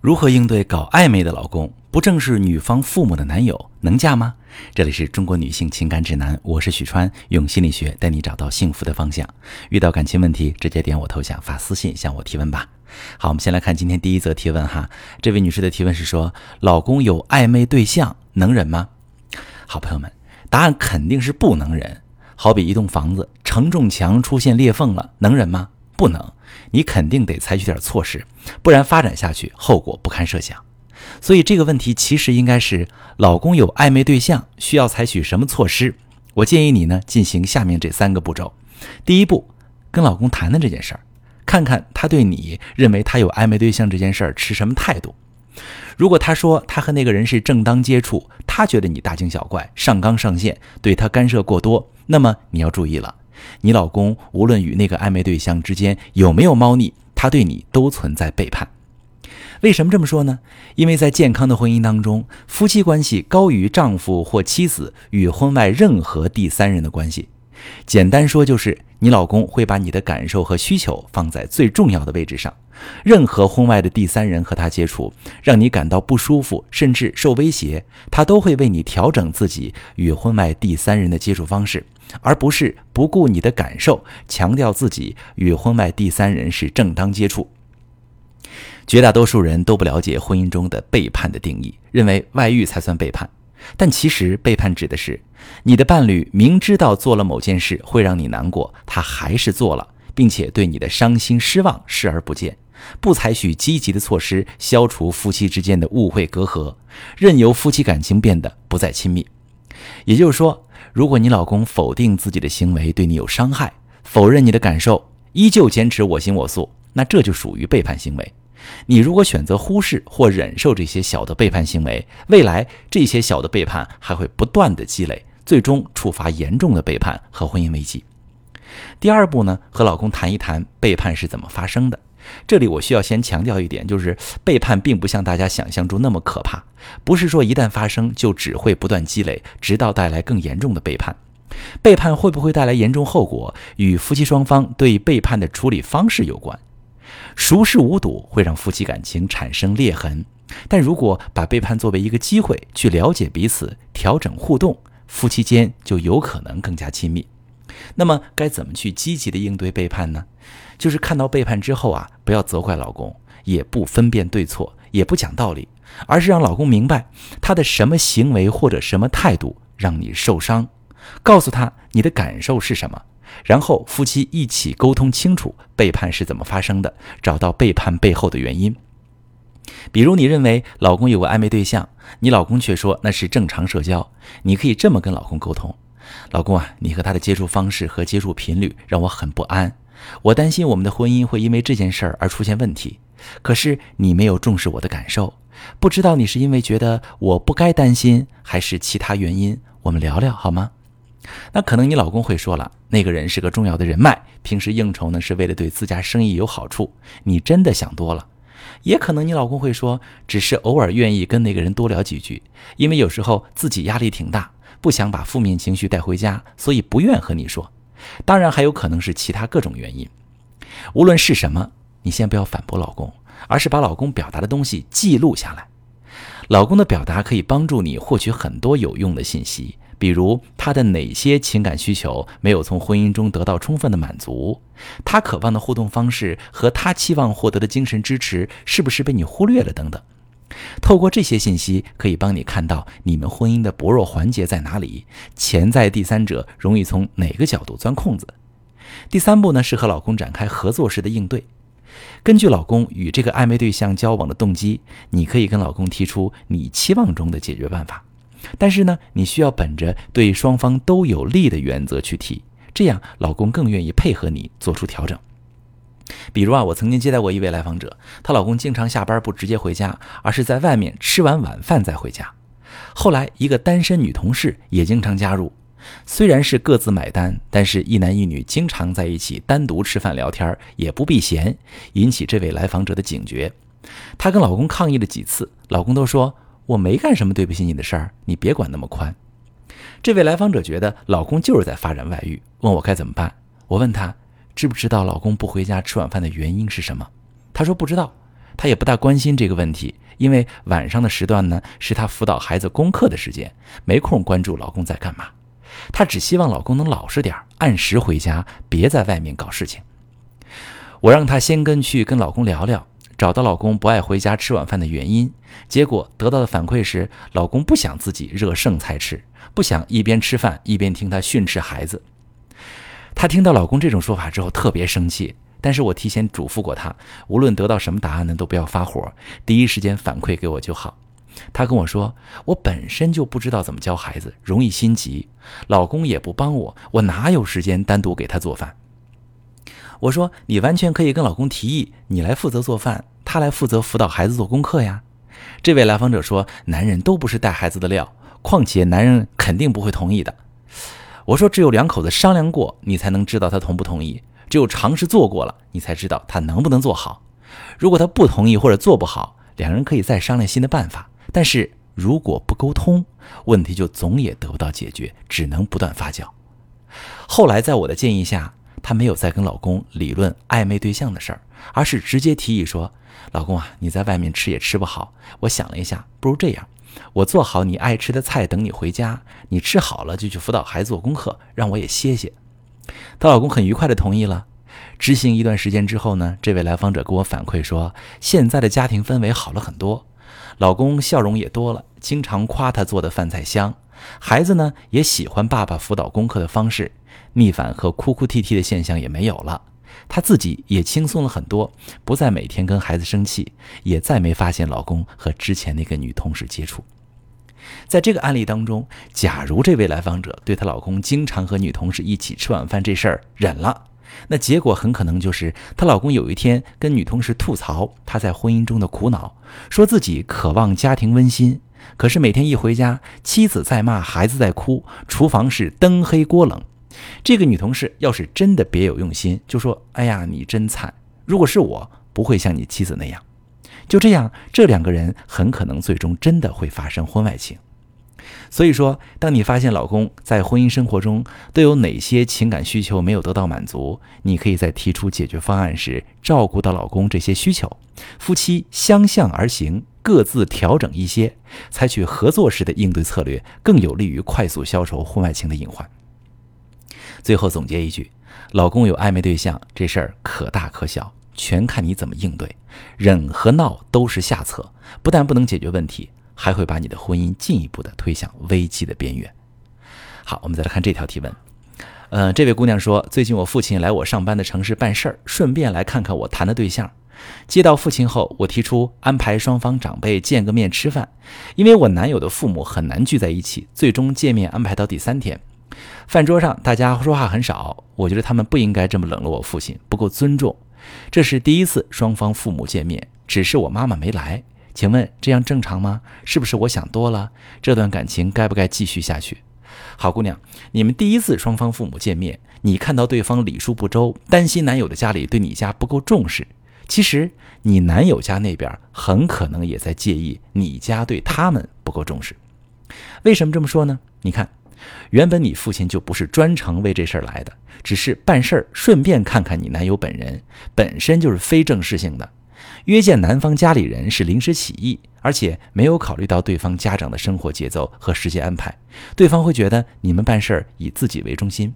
如何应对搞暧昧的老公？不正是女方父母的男友，能嫁吗？这里是中国女性情感指南，我是许川，用心理学带你找到幸福的方向。遇到感情问题，直接点我头像发私信向我提问吧。好，我们先来看今天第一则提问哈。这位女士的提问是说，老公有暧昧对象，能忍吗？好朋友们，答案肯定是不能忍。好比一栋房子承重墙出现裂缝了，能忍吗？不能。你肯定得采取点措施，不然发展下去后果不堪设想。所以这个问题其实应该是老公有暧昧对象，需要采取什么措施？我建议你呢进行下面这三个步骤。第一步，跟老公谈谈这件事儿，看看他对你认为他有暧昧对象这件事儿持什么态度。如果他说他和那个人是正当接触，他觉得你大惊小怪、上纲上线，对他干涉过多，那么你要注意了。你老公无论与那个暧昧对象之间有没有猫腻，他对你都存在背叛。为什么这么说呢？因为在健康的婚姻当中，夫妻关系高于丈夫或妻子与婚外任何第三人的关系。简单说就是，你老公会把你的感受和需求放在最重要的位置上。任何婚外的第三人和他接触，让你感到不舒服，甚至受威胁，他都会为你调整自己与婚外第三人的接触方式，而不是不顾你的感受，强调自己与婚外第三人是正当接触。绝大多数人都不了解婚姻中的背叛的定义，认为外遇才算背叛。但其实，背叛指的是你的伴侣明知道做了某件事会让你难过，他还是做了，并且对你的伤心失望视而不见，不采取积极的措施消除夫妻之间的误会隔阂，任由夫妻感情变得不再亲密。也就是说，如果你老公否定自己的行为对你有伤害，否认你的感受，依旧坚持我行我素，那这就属于背叛行为。你如果选择忽视或忍受这些小的背叛行为，未来这些小的背叛还会不断的积累，最终触发严重的背叛和婚姻危机。第二步呢，和老公谈一谈背叛是怎么发生的。这里我需要先强调一点，就是背叛并不像大家想象中那么可怕，不是说一旦发生就只会不断积累，直到带来更严重的背叛。背叛会不会带来严重后果，与夫妻双方对背叛的处理方式有关。熟视无睹会让夫妻感情产生裂痕，但如果把背叛作为一个机会去了解彼此、调整互动，夫妻间就有可能更加亲密。那么该怎么去积极的应对背叛呢？就是看到背叛之后啊，不要责怪老公，也不分辨对错，也不讲道理，而是让老公明白他的什么行为或者什么态度让你受伤，告诉他你的感受是什么。然后夫妻一起沟通清楚背叛是怎么发生的，找到背叛背后的原因。比如你认为老公有个暧昧对象，你老公却说那是正常社交，你可以这么跟老公沟通：老公啊，你和他的接触方式和接触频率让我很不安，我担心我们的婚姻会因为这件事儿而出现问题。可是你没有重视我的感受，不知道你是因为觉得我不该担心，还是其他原因？我们聊聊好吗？那可能你老公会说了，那个人是个重要的人脉，平时应酬呢是为了对自家生意有好处。你真的想多了。也可能你老公会说，只是偶尔愿意跟那个人多聊几句，因为有时候自己压力挺大，不想把负面情绪带回家，所以不愿和你说。当然还有可能是其他各种原因。无论是什么，你先不要反驳老公，而是把老公表达的东西记录下来。老公的表达可以帮助你获取很多有用的信息。比如他的哪些情感需求没有从婚姻中得到充分的满足？他渴望的互动方式和他期望获得的精神支持是不是被你忽略了？等等。透过这些信息，可以帮你看到你们婚姻的薄弱环节在哪里，潜在第三者容易从哪个角度钻空子。第三步呢，是和老公展开合作式的应对。根据老公与这个暧昧对象交往的动机，你可以跟老公提出你期望中的解决办法。但是呢，你需要本着对双方都有利的原则去提，这样老公更愿意配合你做出调整。比如啊，我曾经接待过一位来访者，她老公经常下班不直接回家，而是在外面吃完晚饭再回家。后来一个单身女同事也经常加入，虽然是各自买单，但是一男一女经常在一起单独吃饭聊天，也不避嫌，引起这位来访者的警觉。她跟老公抗议了几次，老公都说。我没干什么对不起你的事儿，你别管那么宽。这位来访者觉得老公就是在发展外遇，问我该怎么办。我问他知不知道老公不回家吃晚饭的原因是什么？他说不知道。他也不大关心这个问题，因为晚上的时段呢是他辅导孩子功课的时间，没空关注老公在干嘛。她只希望老公能老实点按时回家，别在外面搞事情。我让她先跟去跟老公聊聊，找到老公不爱回家吃晚饭的原因。结果得到的反馈是，老公不想自己热剩菜吃，不想一边吃饭一边听他训斥孩子。她听到老公这种说法之后，特别生气。但是我提前嘱咐过她，无论得到什么答案呢，都不要发火，第一时间反馈给我就好。她跟我说：“我本身就不知道怎么教孩子，容易心急，老公也不帮我，我哪有时间单独给他做饭？”我说：“你完全可以跟老公提议，你来负责做饭，他来负责辅导孩子做功课呀。”这位来访者说：“男人都不是带孩子的料，况且男人肯定不会同意的。”我说：“只有两口子商量过，你才能知道他同不同意；只有尝试做过了，你才知道他能不能做好。如果他不同意或者做不好，两人可以再商量新的办法。但是如果不沟通，问题就总也得不到解决，只能不断发酵。”后来在我的建议下，她没有再跟老公理论暧昧对象的事儿，而是直接提议说。老公啊，你在外面吃也吃不好。我想了一下，不如这样，我做好你爱吃的菜，等你回家。你吃好了就去辅导孩子做功课，让我也歇歇。她老公很愉快的同意了。执行一段时间之后呢，这位来访者给我反馈说，现在的家庭氛围好了很多，老公笑容也多了，经常夸她做的饭菜香。孩子呢也喜欢爸爸辅导功课的方式，逆反和哭哭啼啼的现象也没有了。她自己也轻松了很多，不再每天跟孩子生气，也再没发现老公和之前那个女同事接触。在这个案例当中，假如这位来访者对她老公经常和女同事一起吃晚饭这事儿忍了，那结果很可能就是她老公有一天跟女同事吐槽她在婚姻中的苦恼，说自己渴望家庭温馨，可是每天一回家，妻子在骂，孩子在哭，厨房是灯黑锅冷。这个女同事要是真的别有用心，就说：“哎呀，你真惨！如果是我，不会像你妻子那样。”就这样，这两个人很可能最终真的会发生婚外情。所以说，当你发现老公在婚姻生活中都有哪些情感需求没有得到满足，你可以在提出解决方案时照顾到老公这些需求，夫妻相向而行，各自调整一些，采取合作式的应对策略，更有利于快速消除婚外情的隐患。最后总结一句：老公有暧昧对象这事儿可大可小，全看你怎么应对。忍和闹都是下策，不但不能解决问题，还会把你的婚姻进一步的推向危机的边缘。好，我们再来看这条提问。呃，这位姑娘说，最近我父亲来我上班的城市办事儿，顺便来看看我谈的对象。接到父亲后，我提出安排双方长辈见个面吃饭，因为我男友的父母很难聚在一起，最终见面安排到第三天。饭桌上，大家说话很少。我觉得他们不应该这么冷落我父亲，不够尊重。这是第一次双方父母见面，只是我妈妈没来。请问这样正常吗？是不是我想多了？这段感情该不该继续下去？好姑娘，你们第一次双方父母见面，你看到对方礼数不周，担心男友的家里对你家不够重视。其实你男友家那边很可能也在介意你家对他们不够重视。为什么这么说呢？你看。原本你父亲就不是专程为这事儿来的，只是办事儿顺便看看你男友本人，本身就是非正式性的。约见男方家里人是临时起意，而且没有考虑到对方家长的生活节奏和时间安排，对方会觉得你们办事儿以自己为中心。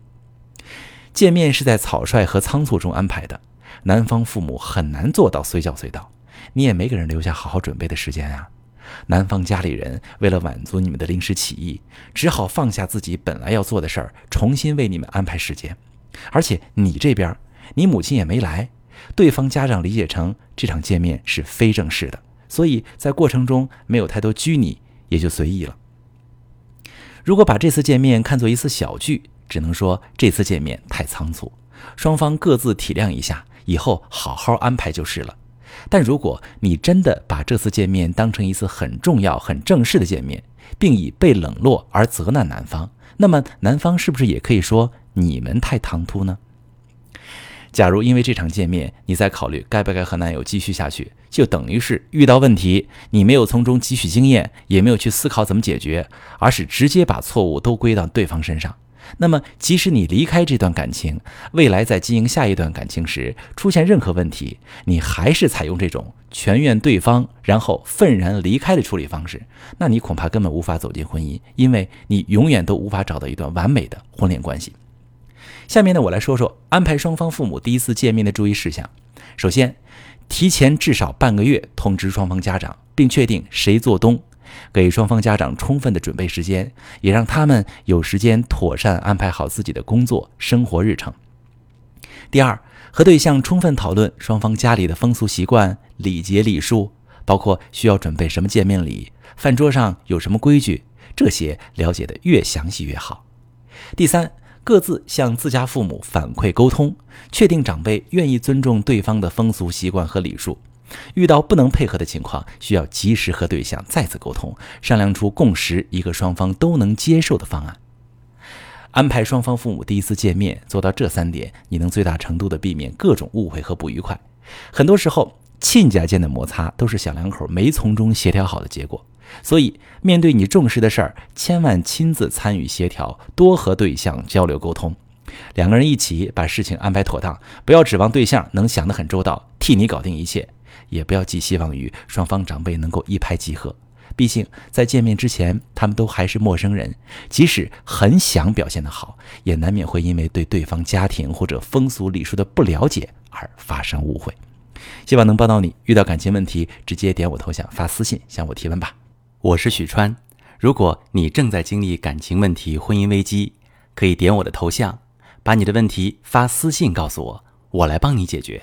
见面是在草率和仓促中安排的，男方父母很难做到随叫随到，你也没给人留下好好准备的时间啊。男方家里人为了满足你们的临时起意，只好放下自己本来要做的事儿，重新为你们安排时间。而且你这边，你母亲也没来，对方家长理解成这场见面是非正式的，所以在过程中没有太多拘泥，也就随意了。如果把这次见面看作一次小聚，只能说这次见面太仓促，双方各自体谅一下，以后好好安排就是了。但如果你真的把这次见面当成一次很重要、很正式的见面，并以被冷落而责难男方，那么男方是不是也可以说你们太唐突呢？假如因为这场见面，你在考虑该不该和男友继续下去，就等于是遇到问题，你没有从中汲取经验，也没有去思考怎么解决，而是直接把错误都归到对方身上，那么即使你离开这段感情，未来在经营下一段感情时出现任何问题，你还是采用这种全怨对方，然后愤然离开的处理方式，那你恐怕根本无法走进婚姻，因为你永远都无法找到一段完美的婚恋关系。下面呢，我来说说安排双方父母第一次见面的注意事项。首先，提前至少半个月通知双方家长，并确定谁做东，给双方家长充分的准备时间，也让他们有时间妥善安排好自己的工作生活日程。第二，和对象充分讨论双方家里的风俗习惯、礼节礼数，包括需要准备什么见面礼、饭桌上有什么规矩，这些了解的越详细越好。第三。各自向自家父母反馈沟通，确定长辈愿意尊重对方的风俗习惯和礼数。遇到不能配合的情况，需要及时和对象再次沟通，商量出共识一个双方都能接受的方案。安排双方父母第一次见面，做到这三点，你能最大程度的避免各种误会和不愉快。很多时候，亲家间的摩擦都是小两口没从中协调好的结果。所以，面对你重视的事儿，千万亲自参与协调，多和对象交流沟通，两个人一起把事情安排妥当。不要指望对象能想得很周到，替你搞定一切；也不要寄希望于双方长辈能够一拍即合。毕竟，在见面之前，他们都还是陌生人，即使很想表现得好，也难免会因为对对方家庭或者风俗礼数的不了解而发生误会。希望能帮到你。遇到感情问题，直接点我头像发私信向我提问吧。我是许川，如果你正在经历感情问题、婚姻危机，可以点我的头像，把你的问题发私信告诉我，我来帮你解决。